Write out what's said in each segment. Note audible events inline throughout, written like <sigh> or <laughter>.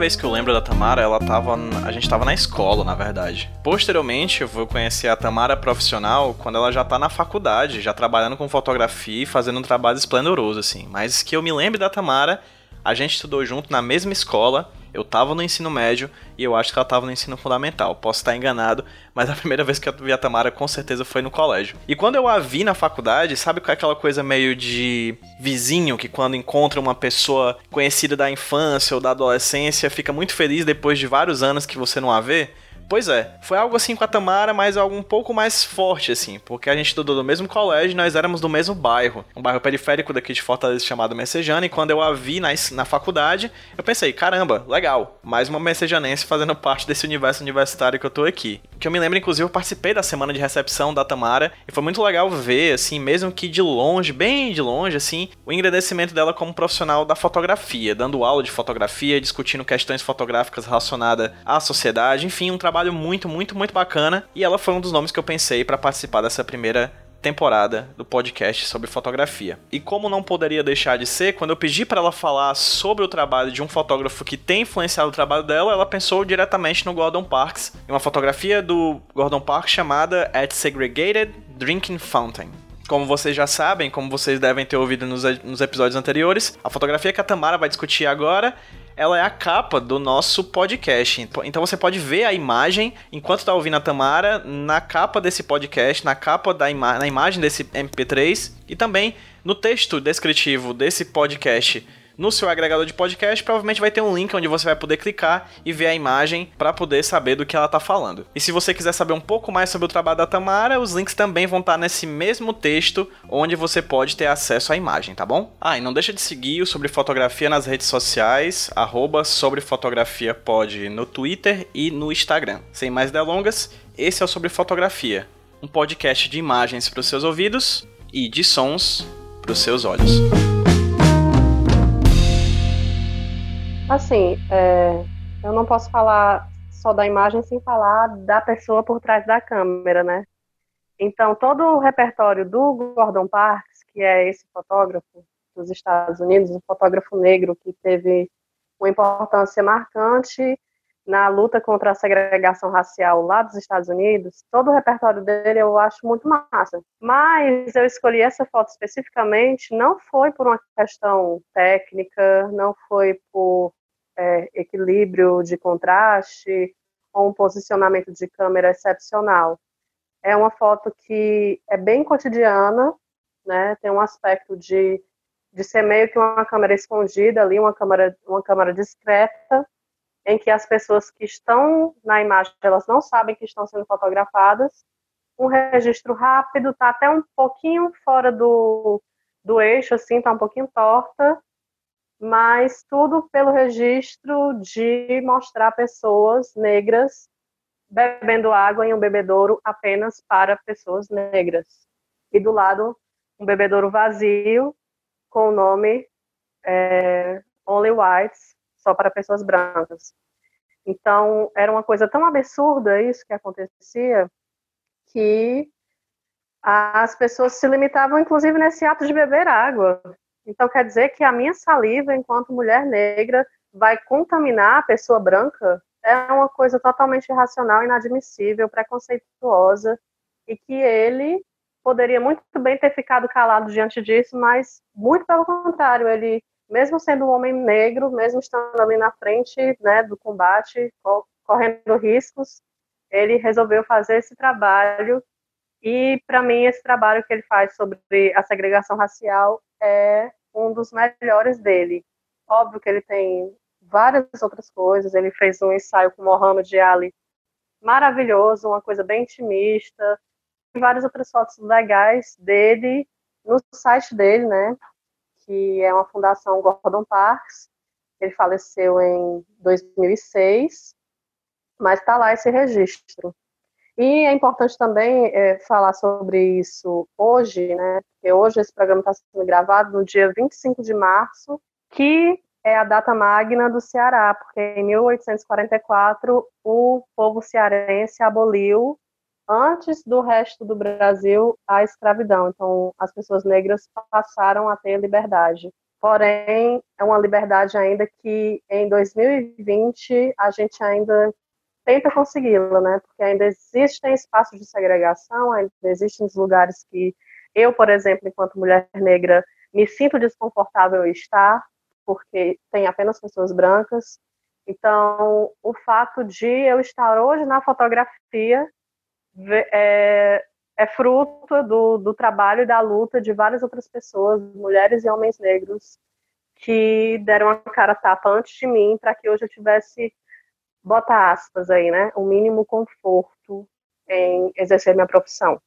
vez que eu lembro da Tamara, ela tava. A gente tava na escola, na verdade. Posteriormente, eu vou conhecer a Tamara profissional quando ela já tá na faculdade, já trabalhando com fotografia e fazendo um trabalho esplendoroso, assim. Mas que eu me lembre da Tamara, a gente estudou junto na mesma escola eu tava no ensino médio e eu acho que ela tava no ensino fundamental. Posso estar enganado, mas a <laughs> primeira vez que eu vi a Tamara com certeza foi no colégio. E quando eu a vi na faculdade, sabe qual é aquela coisa meio de vizinho que quando encontra uma pessoa conhecida da infância ou da adolescência fica muito feliz depois de vários anos que você não a vê? Pois é, foi algo assim com a Tamara, mas algo um pouco mais forte, assim, porque a gente estudou no mesmo colégio nós éramos do mesmo bairro, um bairro periférico daqui de Fortaleza chamado Messejana, e quando eu a vi na, na faculdade, eu pensei, caramba, legal, mais uma messejanense fazendo parte desse universo universitário que eu tô aqui. Que eu me lembro, inclusive, eu participei da semana de recepção da Tamara, e foi muito legal ver, assim, mesmo que de longe, bem de longe, assim, o engrandecimento dela como profissional da fotografia, dando aula de fotografia, discutindo questões fotográficas relacionadas à sociedade, enfim, um trabalho trabalho muito, muito, muito bacana. E ela foi um dos nomes que eu pensei para participar dessa primeira temporada do podcast sobre fotografia. E como não poderia deixar de ser, quando eu pedi para ela falar sobre o trabalho de um fotógrafo que tem influenciado o trabalho dela, ela pensou diretamente no Gordon Parks, em uma fotografia do Gordon Parks chamada At Segregated Drinking Fountain. Como vocês já sabem, como vocês devem ter ouvido nos, nos episódios anteriores, a fotografia que a Tamara vai discutir agora ela é a capa do nosso podcast. Então você pode ver a imagem enquanto está ouvindo a Tamara na capa desse podcast, na capa da ima na imagem desse MP3 e também no texto descritivo desse podcast no seu agregador de podcast, provavelmente vai ter um link onde você vai poder clicar e ver a imagem para poder saber do que ela tá falando. E se você quiser saber um pouco mais sobre o trabalho da Tamara, os links também vão estar tá nesse mesmo texto onde você pode ter acesso à imagem, tá bom? Ah, e não deixa de seguir o Sobre Fotografia nas redes sociais, arroba Sobre Fotografia pode no Twitter e no Instagram. Sem mais delongas, esse é o Sobre Fotografia, um podcast de imagens para os seus ouvidos e de sons para os seus olhos. Assim, é, eu não posso falar só da imagem sem falar da pessoa por trás da câmera, né? Então, todo o repertório do Gordon Parks, que é esse fotógrafo dos Estados Unidos, um fotógrafo negro que teve uma importância marcante na luta contra a segregação racial lá dos Estados Unidos, todo o repertório dele eu acho muito massa. Mas eu escolhi essa foto especificamente não foi por uma questão técnica, não foi por é, equilíbrio de contraste ou um posicionamento de câmera excepcional. É uma foto que é bem cotidiana, né? Tem um aspecto de, de ser meio que uma câmera escondida ali, uma câmera, uma câmera discreta, em que as pessoas que estão na imagem, elas não sabem que estão sendo fotografadas. Um registro rápido, tá até um pouquinho fora do, do eixo, assim, tá um pouquinho torta, mas tudo pelo registro de mostrar pessoas negras bebendo água em um bebedouro apenas para pessoas negras. E do lado, um bebedouro vazio com o nome é, Only Whites, só para pessoas brancas. Então, era uma coisa tão absurda isso que acontecia, que as pessoas se limitavam, inclusive, nesse ato de beber água. Então, quer dizer que a minha saliva, enquanto mulher negra, vai contaminar a pessoa branca? É uma coisa totalmente irracional, inadmissível, preconceituosa, e que ele poderia muito bem ter ficado calado diante disso, mas muito pelo contrário, ele, mesmo sendo um homem negro, mesmo estando ali na frente né, do combate, correndo riscos, ele resolveu fazer esse trabalho. E, para mim, esse trabalho que ele faz sobre a segregação racial é um dos melhores dele. Óbvio que ele tem várias outras coisas, ele fez um ensaio com Mohamed Ali maravilhoso, uma coisa bem intimista, e várias outras fotos legais dele no site dele, né, que é uma fundação Gordon Parks, ele faleceu em 2006, mas está lá esse registro. E é importante também é, falar sobre isso hoje, né? Porque hoje esse programa está sendo gravado no dia 25 de março, que é a data magna do Ceará, porque em 1844 o povo cearense aboliu, antes do resto do Brasil, a escravidão. Então, as pessoas negras passaram a ter liberdade. Porém, é uma liberdade ainda que em 2020 a gente ainda tenta consegui-la, né? Porque ainda existem espaços de segregação, ainda existem lugares que eu, por exemplo, enquanto mulher negra, me sinto desconfortável em estar, porque tem apenas pessoas brancas. Então, o fato de eu estar hoje na fotografia é, é fruto do, do trabalho e da luta de várias outras pessoas, mulheres e homens negros, que deram a cara tapa antes de mim para que hoje eu tivesse, bota aspas aí, né, o mínimo conforto em exercer minha profissão.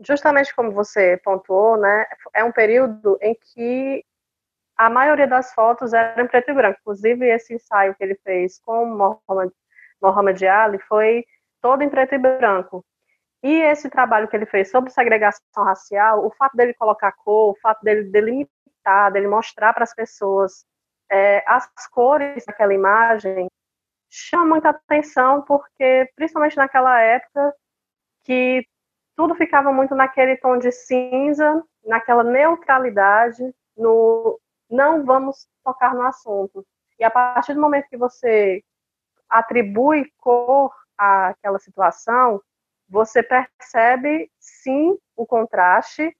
Justamente como você pontuou, né, é um período em que a maioria das fotos eram em preto e branco. Inclusive, esse ensaio que ele fez com Mohamed, Mohamed Ali foi todo em preto e branco. E esse trabalho que ele fez sobre segregação racial, o fato dele colocar cor, o fato dele delimitar, dele mostrar para as pessoas é, as cores daquela imagem, chama muita atenção, porque, principalmente naquela época, que tudo ficava muito naquele tom de cinza, naquela neutralidade, no não vamos tocar no assunto. E a partir do momento que você atribui cor àquela situação, você percebe sim o contraste,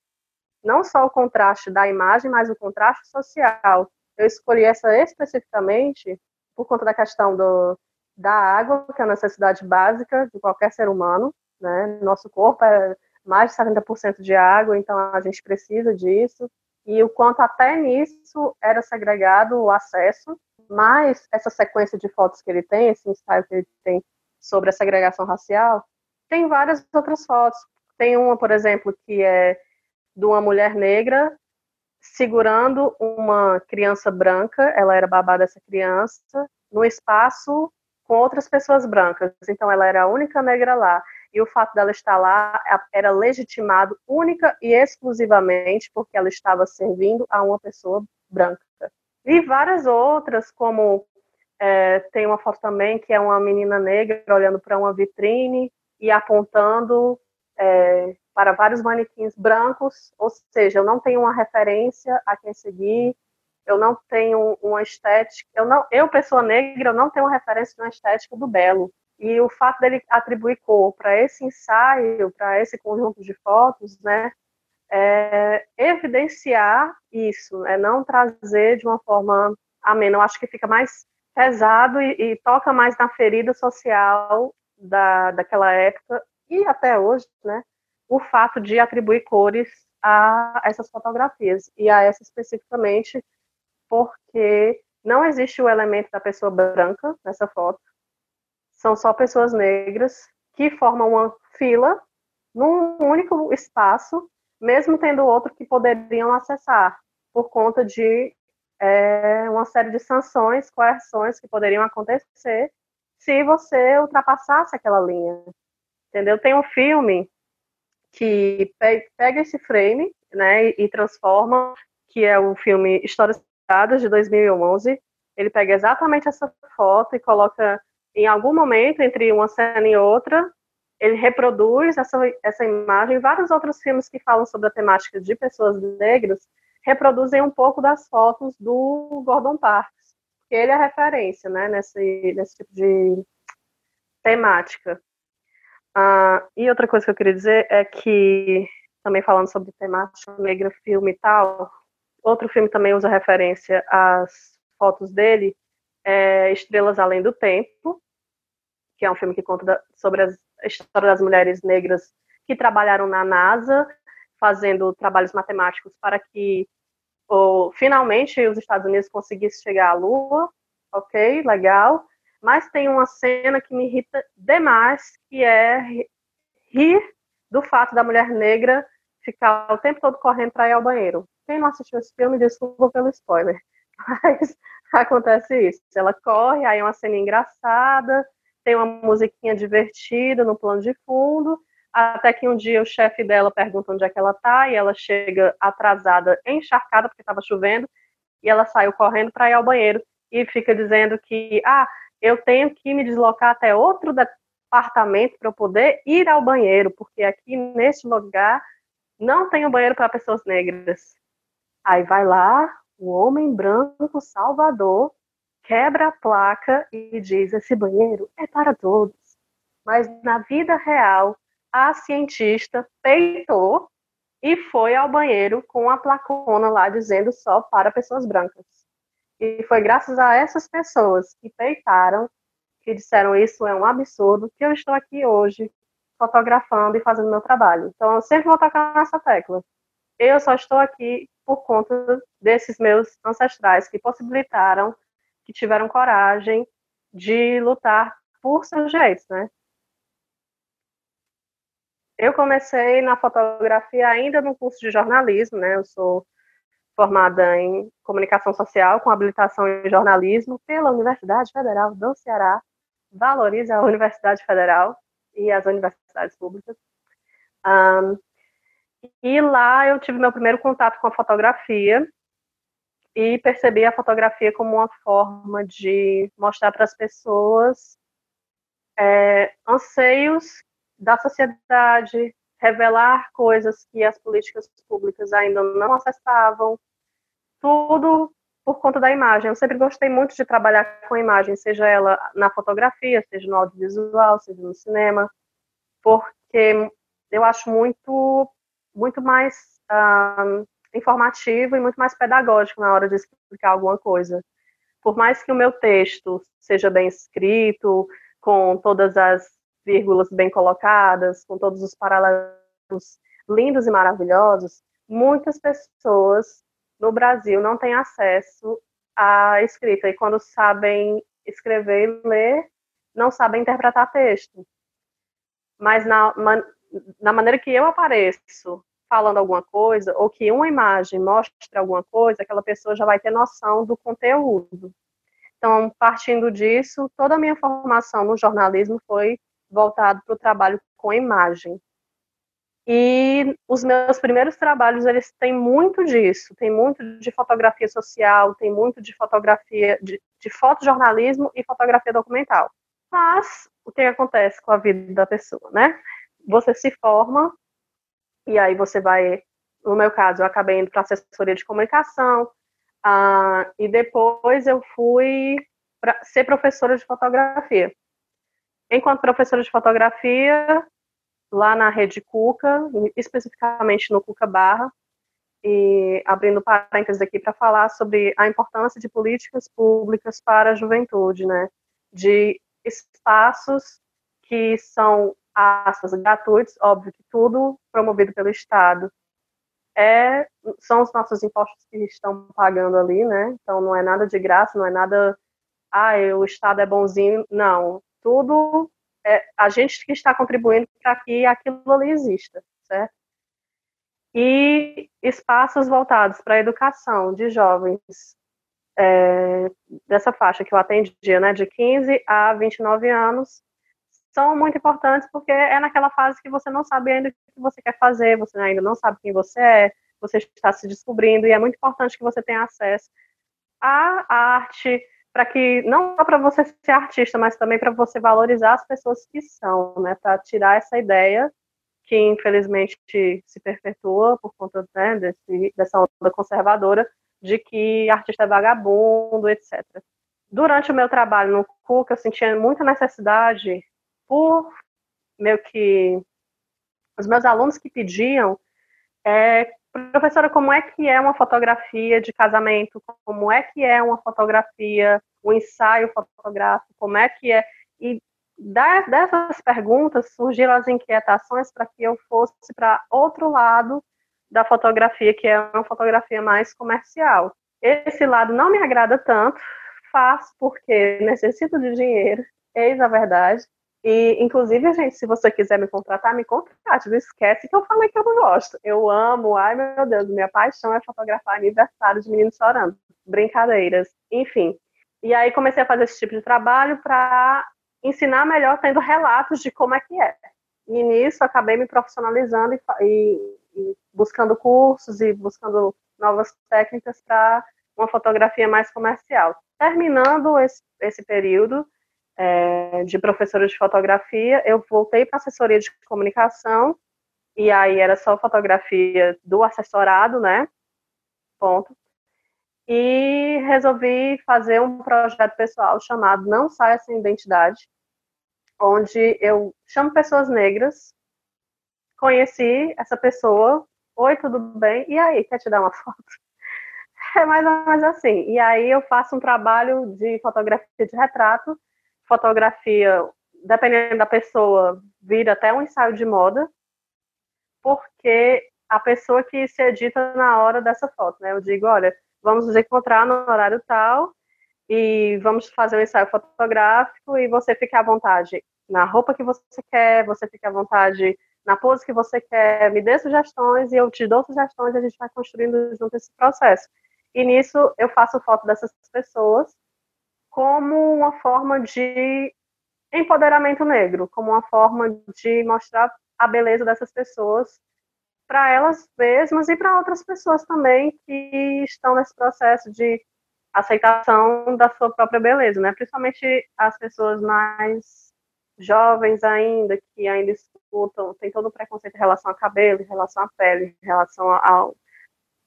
não só o contraste da imagem, mas o contraste social. Eu escolhi essa especificamente por conta da questão do, da água, que é a necessidade básica de qualquer ser humano. Né? Nosso corpo é mais de 70% de água, então a gente precisa disso. E o quanto até nisso era segregado o acesso, mas essa sequência de fotos que ele tem, esse ensaio que ele tem sobre a segregação racial, tem várias outras fotos. Tem uma, por exemplo, que é de uma mulher negra segurando uma criança branca, ela era babá dessa criança, no espaço com outras pessoas brancas. Então ela era a única negra lá. E o fato dela estar lá era legitimado única e exclusivamente porque ela estava servindo a uma pessoa branca. E várias outras, como é, tem uma foto também que é uma menina negra olhando para uma vitrine e apontando é, para vários manequins brancos, ou seja, eu não tenho uma referência a quem seguir, eu não tenho uma estética, eu não, eu pessoa negra, eu não tenho uma referência de uma estética do belo. E o fato dele atribuir cor para esse ensaio, para esse conjunto de fotos, né, é evidenciar isso, é não trazer de uma forma amena. Eu acho que fica mais pesado e, e toca mais na ferida social da, daquela época e até hoje, né, o fato de atribuir cores a essas fotografias e a essa especificamente porque não existe o elemento da pessoa branca nessa foto, são só pessoas negras que formam uma fila num único espaço, mesmo tendo outro que poderiam acessar, por conta de é, uma série de sanções, coerções que poderiam acontecer se você ultrapassasse aquela linha. Entendeu? Tem um filme que pega esse frame né, e transforma, que é o filme Histórias de 2011. Ele pega exatamente essa foto e coloca em algum momento, entre uma cena e outra, ele reproduz essa, essa imagem. Vários outros filmes que falam sobre a temática de pessoas negras reproduzem um pouco das fotos do Gordon Parks ele é referência, né, nesse, nesse tipo de temática. Ah, e outra coisa que eu queria dizer é que, também falando sobre temática negra, filme e tal, outro filme também usa referência às fotos dele, é Estrelas Além do Tempo, que é um filme que conta sobre a história das mulheres negras que trabalharam na NASA, fazendo trabalhos matemáticos para que ou, finalmente os Estados Unidos conseguissem chegar à Lua, ok, legal, mas tem uma cena que me irrita demais, que é rir do fato da mulher negra ficar o tempo todo correndo para ir ao banheiro. Quem não assistiu esse filme, desculpa pelo spoiler, <laughs> mas acontece isso. Ela corre, aí é uma cena engraçada, tem uma musiquinha divertida no plano de fundo, até que um dia o chefe dela pergunta onde é que ela tá e ela chega atrasada, encharcada porque estava chovendo, e ela saiu correndo para ir ao banheiro e fica dizendo que ah, eu tenho que me deslocar até outro departamento para eu poder ir ao banheiro, porque aqui neste lugar não tem um banheiro para pessoas negras. Aí vai lá, o homem branco salvador quebra a placa e diz: esse banheiro é para todos. Mas na vida real, a cientista peitou e foi ao banheiro com a placona lá dizendo só para pessoas brancas. E foi graças a essas pessoas que peitaram, que disseram isso é um absurdo, que eu estou aqui hoje fotografando e fazendo meu trabalho. Então eu sempre vou tocar nessa tecla. Eu só estou aqui por conta desses meus ancestrais que possibilitaram, que tiveram coragem de lutar por seus direitos, né? Eu comecei na fotografia ainda no curso de jornalismo, né? Eu sou formada em comunicação social com habilitação em jornalismo pela Universidade Federal do Ceará. Valorize a Universidade Federal e as universidades públicas. Um, e lá eu tive meu primeiro contato com a fotografia e percebi a fotografia como uma forma de mostrar para as pessoas é, anseios da sociedade, revelar coisas que as políticas públicas ainda não acessavam, tudo por conta da imagem. Eu sempre gostei muito de trabalhar com a imagem, seja ela na fotografia, seja no audiovisual, seja no cinema, porque eu acho muito, muito mais um, informativo e muito mais pedagógico na hora de explicar alguma coisa. Por mais que o meu texto seja bem escrito, com todas as vírgulas bem colocadas, com todos os paralelos lindos e maravilhosos, muitas pessoas no Brasil não têm acesso à escrita e quando sabem escrever e ler, não sabem interpretar texto. Mas na, na maneira que eu apareço falando alguma coisa, ou que uma imagem mostre alguma coisa, aquela pessoa já vai ter noção do conteúdo. Então, partindo disso, toda a minha formação no jornalismo foi voltado para o trabalho com imagem. E os meus primeiros trabalhos, eles têm muito disso, tem muito de fotografia social, tem muito de fotografia, de, de fotojornalismo e fotografia documental. Mas, o que acontece com a vida da pessoa, né? Você se forma, e aí você vai, no meu caso, eu acabei indo para assessoria de comunicação, uh, e depois eu fui para ser professora de fotografia. Enquanto professora de fotografia, lá na rede Cuca, especificamente no Cuca Barra, e abrindo parênteses aqui para falar sobre a importância de políticas públicas para a juventude, né? De espaços que são aspas gratuitos, óbvio que tudo promovido pelo Estado. É, são os nossos impostos que estão pagando ali, né? Então não é nada de graça, não é nada, ah, o Estado é bonzinho, não tudo é a gente que está contribuindo para que aquilo ali exista, certo? E espaços voltados para a educação de jovens é, dessa faixa que eu atendia, né, de 15 a 29 anos, são muito importantes porque é naquela fase que você não sabe ainda o que você quer fazer, você ainda não sabe quem você é, você está se descobrindo, e é muito importante que você tenha acesso à arte, para que não só para você ser artista, mas também para você valorizar as pessoas que são, né? Para tirar essa ideia que infelizmente se perpetua por conta né, desse, dessa onda conservadora de que artista é vagabundo, etc. Durante o meu trabalho no CUC, eu sentia muita necessidade por meio que os meus alunos que pediam é, Professora, como é que é uma fotografia de casamento? Como é que é uma fotografia, um ensaio fotográfico? Como é que é? E dessas perguntas surgiram as inquietações para que eu fosse para outro lado da fotografia, que é uma fotografia mais comercial. Esse lado não me agrada tanto, faço porque necessito de dinheiro, eis a verdade, e, inclusive, gente, se você quiser me contratar, me contrate. Não esquece que eu falei que eu não gosto. Eu amo, ai meu Deus, minha paixão é fotografar aniversário de meninos chorando. Brincadeiras, enfim. E aí comecei a fazer esse tipo de trabalho para ensinar melhor, tendo relatos de como é que é. E nisso acabei me profissionalizando e, e, e buscando cursos e buscando novas técnicas para uma fotografia mais comercial. Terminando esse, esse período, é, de professora de fotografia, eu voltei para assessoria de comunicação, e aí era só fotografia do assessorado, né? ponto. E resolvi fazer um projeto pessoal chamado Não Saia Sem Identidade, onde eu chamo pessoas negras, conheci essa pessoa, oi, tudo bem? E aí, quer te dar uma <laughs> foto? É mais ou menos assim. E aí eu faço um trabalho de fotografia de retrato, fotografia, dependendo da pessoa, vira até um ensaio de moda, porque a pessoa que se edita na hora dessa foto, né? Eu digo, olha, vamos nos encontrar no horário tal e vamos fazer um ensaio fotográfico e você fica à vontade na roupa que você quer, você fica à vontade na pose que você quer, me dê sugestões e eu te dou sugestões e a gente vai construindo junto esse processo. E nisso eu faço foto dessas pessoas como uma forma de empoderamento negro, como uma forma de mostrar a beleza dessas pessoas para elas mesmas e para outras pessoas também que estão nesse processo de aceitação da sua própria beleza, né? Principalmente as pessoas mais jovens ainda, que ainda escutam, tem todo o preconceito em relação ao cabelo, em relação à pele, em relação ao,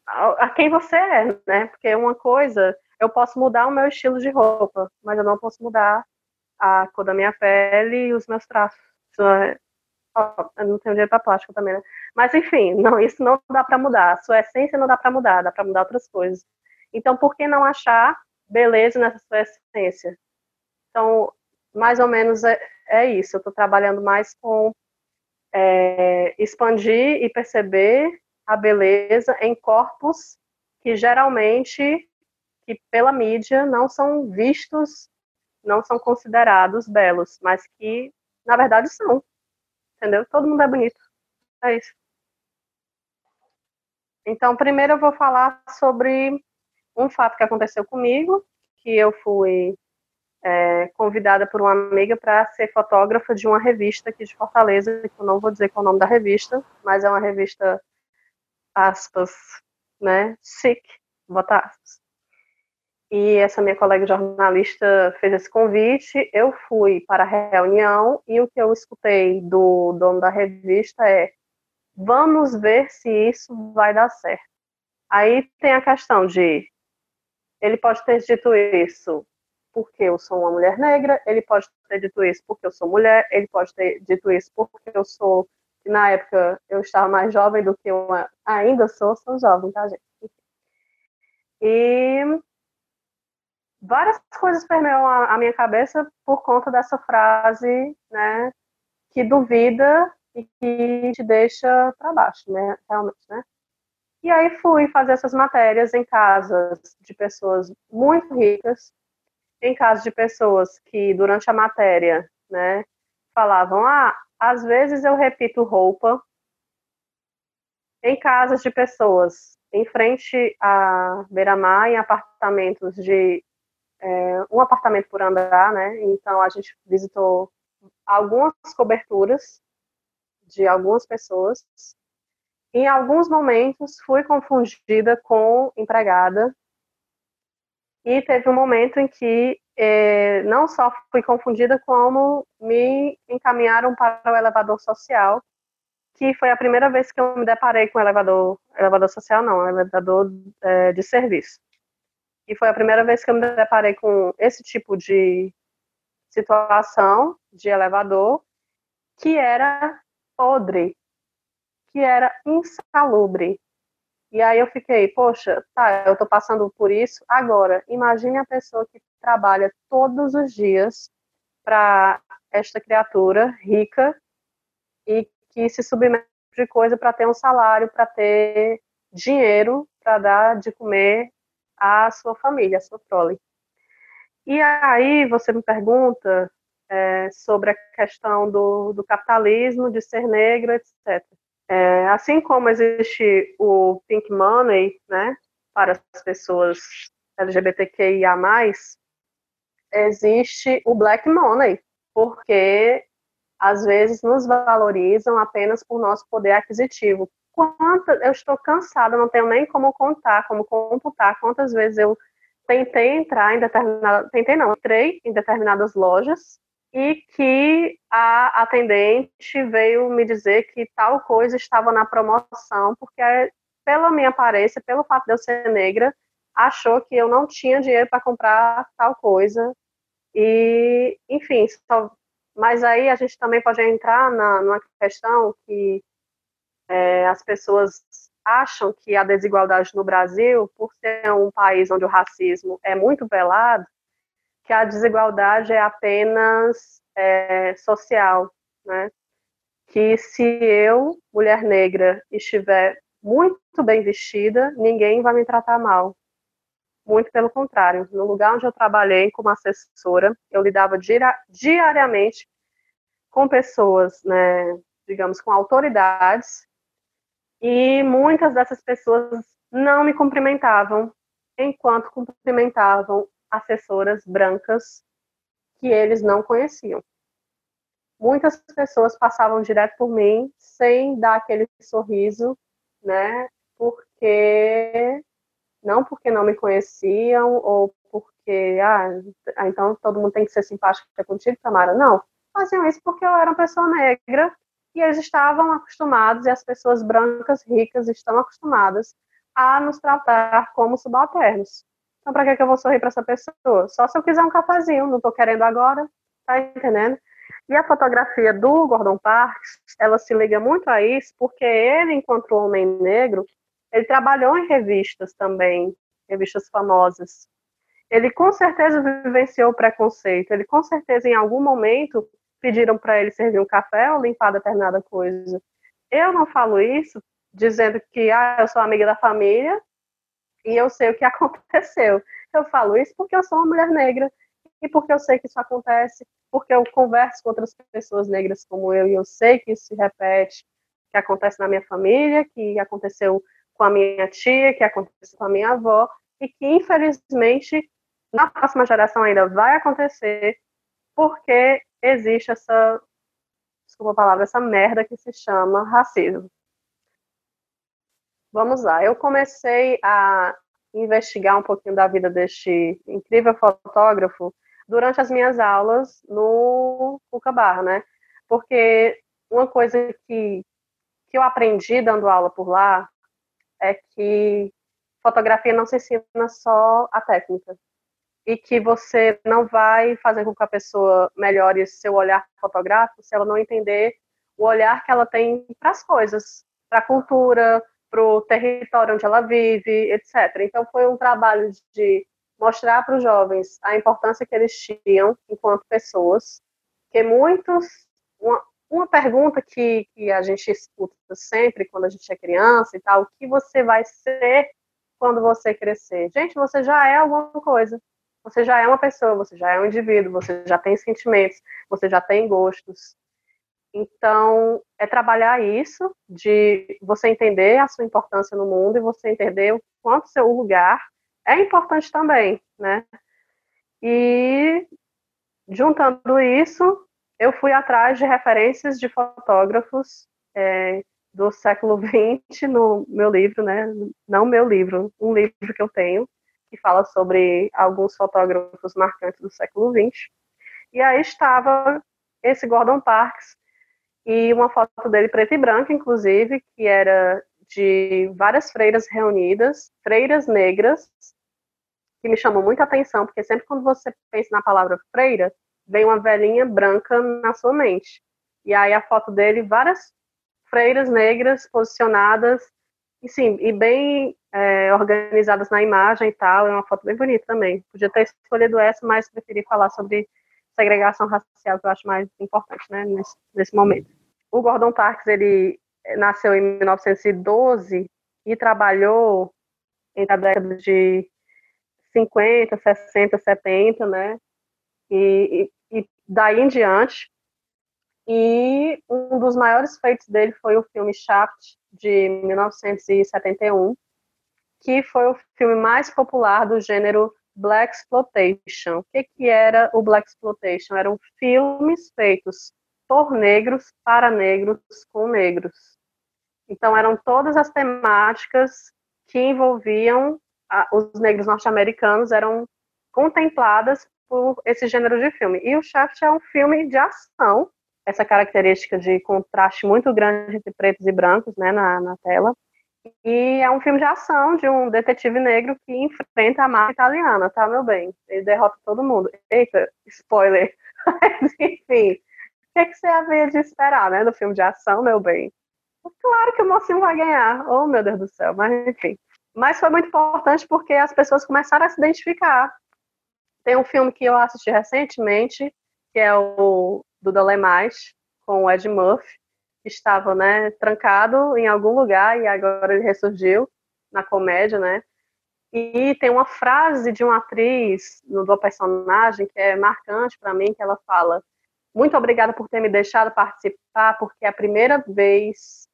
ao, a quem você é, né? Porque uma coisa, eu posso mudar o meu estilo de roupa, mas eu não posso mudar a cor da minha pele e os meus traços. É, eu não tenho dinheiro para plástico também, né? Mas enfim, <laughs> não, isso não dá para mudar. A sua essência não dá para mudar, dá para mudar outras coisas. Então, por que não achar beleza nessa sua essência? Então, mais ou menos é, é isso. Eu estou trabalhando mais com é, expandir e perceber a beleza em corpos que geralmente, que pela mídia, não são vistos, não são considerados belos, mas que, na verdade, são. Entendeu? Todo mundo é bonito. É isso. Então, primeiro eu vou falar sobre um fato que aconteceu comigo, que eu fui é, convidada por uma amiga para ser fotógrafa de uma revista aqui de Fortaleza, que eu não vou dizer qual é o nome da revista, mas é uma revista, aspas, né, sick, botar aspas. E essa minha colega jornalista fez esse convite, eu fui para a reunião e o que eu escutei do dono da revista é vamos ver se isso vai dar certo. Aí tem a questão de ele pode ter dito isso porque eu sou uma mulher negra, ele pode ter dito isso porque eu sou mulher, ele pode ter dito isso porque eu sou, na época eu estava mais jovem do que eu ainda sou, sou jovem, tá, gente? E várias coisas permeiam a, minha cabeça por conta dessa frase, né, que duvida e que te deixa para baixo, né, realmente, né? E aí fui fazer essas matérias em casas de pessoas muito ricas, em caso de pessoas que durante a matéria, né, falavam, ah, às vezes eu repito roupa, em casas de pessoas em frente à beira-mar, em apartamentos de é, um apartamento por andar, né? Então a gente visitou algumas coberturas de algumas pessoas. Em alguns momentos fui confundida com empregada e teve um momento em que é, não só fui confundida, como me encaminharam para o elevador social, que foi a primeira vez que eu me deparei com elevador, elevador social não, elevador é, de serviço. E foi a primeira vez que eu me deparei com esse tipo de situação de elevador, que era podre, que era insalubre, e aí eu fiquei, poxa, tá, eu tô passando por isso. Agora, imagine a pessoa que trabalha todos os dias para esta criatura rica e que se submete de coisa para ter um salário, para ter dinheiro para dar de comer à sua família, à sua prole. E aí você me pergunta é, sobre a questão do, do capitalismo, de ser negro, etc. É, assim como existe o pink money, né, para as pessoas LGBTQIA+, existe o black money, porque às vezes nos valorizam apenas por nosso poder aquisitivo. Quanta, eu estou cansada, não tenho nem como contar, como computar quantas vezes eu tentei entrar em determinadas, tentei não, entrei em determinadas lojas e que a atendente veio me dizer que tal coisa estava na promoção, porque pela minha aparência, pelo fato de eu ser negra, achou que eu não tinha dinheiro para comprar tal coisa. E, enfim, só, mas aí a gente também pode entrar na, numa questão que é, as pessoas acham que a desigualdade no Brasil, por ser um país onde o racismo é muito velado, que a desigualdade é apenas é, social, né? Que se eu, mulher negra, estiver muito bem vestida, ninguém vai me tratar mal. Muito pelo contrário. No lugar onde eu trabalhei como assessora, eu lidava diariamente com pessoas, né, digamos, com autoridades, e muitas dessas pessoas não me cumprimentavam, enquanto cumprimentavam assessoras brancas que eles não conheciam. Muitas pessoas passavam direto por mim sem dar aquele sorriso, né? Porque não porque não me conheciam ou porque ah, então todo mundo tem que ser simpático contigo, Tamara. Não, faziam isso porque eu era uma pessoa negra e eles estavam acostumados e as pessoas brancas ricas estão acostumadas a nos tratar como subalternos. Então, para que, que eu vou sorrir para essa pessoa? Só se eu quiser um cafezinho, não estou querendo agora, tá entendendo? E a fotografia do Gordon Parks, ela se liga muito a isso, porque ele, enquanto homem negro, ele trabalhou em revistas também, revistas famosas. Ele com certeza vivenciou o preconceito, ele com certeza em algum momento pediram para ele servir um café ou limpar determinada coisa. Eu não falo isso dizendo que ah, eu sou amiga da família e eu sei o que <laughs> aconteceu. Eu falo isso porque eu sou uma mulher negra e porque eu sei que isso acontece, porque eu converso com outras pessoas negras como eu e eu sei que isso se repete, que acontece na minha família, que aconteceu com a minha tia, que aconteceu com a minha avó e que infelizmente na próxima geração ainda vai acontecer porque existe essa desculpa a palavra, essa merda que se chama racismo. Vamos lá, eu comecei a investigar um pouquinho da vida deste incrível fotógrafo durante as minhas aulas no Cuca Barra, né? Porque uma coisa que, que eu aprendi dando aula por lá é que fotografia não se ensina só a técnica. E que você não vai fazer com que a pessoa melhore seu olhar fotográfico se ela não entender o olhar que ela tem para as coisas, para a cultura, para o território onde ela vive, etc. Então, foi um trabalho de mostrar para os jovens a importância que eles tinham enquanto pessoas, que muitos. Uma, uma pergunta que, que a gente escuta sempre quando a gente é criança e tal: o que você vai ser quando você crescer? Gente, você já é alguma coisa. Você já é uma pessoa, você já é um indivíduo, você já tem sentimentos, você já tem gostos. Então, é trabalhar isso, de você entender a sua importância no mundo e você entender o quanto seu lugar é importante também, né? E, juntando isso, eu fui atrás de referências de fotógrafos é, do século XX no meu livro, né? Não meu livro, um livro que eu tenho, que fala sobre alguns fotógrafos marcantes do século XX. E aí estava esse Gordon Parks, e uma foto dele preta e branca, inclusive, que era de várias freiras reunidas, freiras negras, que me chamou muita atenção, porque sempre quando você pensa na palavra freira, vem uma velhinha branca na sua mente. E aí a foto dele, várias freiras negras posicionadas, e sim, e bem é, organizadas na imagem e tal, é uma foto bem bonita também. Podia ter escolhido essa, mas preferi falar sobre segregação racial, que eu acho mais importante, né, nesse, nesse momento. O Gordon Parks, ele nasceu em 1912 e trabalhou entre a década de 50, 60, 70, né, e, e, e daí em diante. E um dos maiores feitos dele foi o filme Shaft, de 1971, que foi o filme mais popular do gênero Black Exploitation. O que, que era o Black Exploitation? Eram filmes feitos por negros, para negros, com negros. Então, eram todas as temáticas que envolviam a, os negros norte-americanos, eram contempladas por esse gênero de filme. E o Shaft é um filme de ação, essa característica de contraste muito grande entre pretos e brancos né, na, na tela. E é um filme de ação de um detetive negro que enfrenta a máfia italiana, tá, meu bem? Ele derrota todo mundo. Eita, spoiler. <laughs> Mas, enfim, o que, é que você havia de esperar, né, do filme de ação, meu bem? Claro que o mocinho vai ganhar. Oh, meu Deus do céu, mas enfim. Mas foi muito importante porque as pessoas começaram a se identificar. Tem um filme que eu assisti recentemente, que é o do Dolemais, com o Ed Murphy, estava né, trancado em algum lugar e agora ele ressurgiu na comédia, né? E tem uma frase de uma atriz no do personagem que é marcante para mim, que ela fala: "Muito obrigada por ter me deixado participar, porque é a primeira vez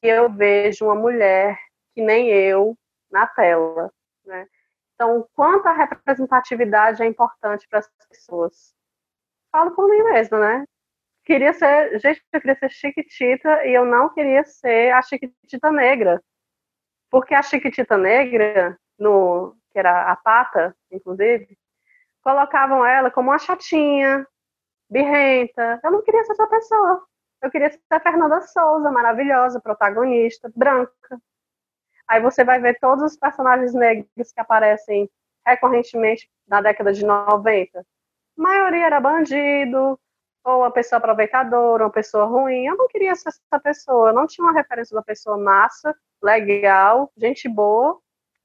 que eu vejo uma mulher que nem eu na tela, né? Então, quanto a representatividade é importante para as pessoas. Falo por mim mesma, né? Queria ser, gente, eu queria ser Chiquitita e eu não queria ser a Chiquitita negra. Porque a Chiquitita negra, no, que era a pata, inclusive, colocavam ela como uma chatinha, birrenta. Eu não queria ser essa pessoa. Eu queria ser a Fernanda Souza, maravilhosa, protagonista, branca. Aí você vai ver todos os personagens negros que aparecem recorrentemente na década de 90. A maioria era bandido, ou uma pessoa aproveitadora, uma pessoa ruim. Eu não queria ser essa pessoa, eu não tinha uma referência da pessoa massa, legal, gente boa,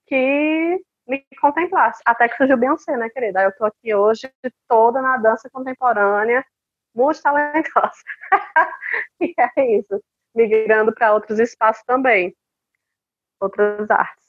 que me contemplasse. Até que surgiu Beyoncé, né, querida? Eu tô aqui hoje toda na dança contemporânea, muito talentosa. <laughs> e é isso, migrando para outros espaços também outras artes.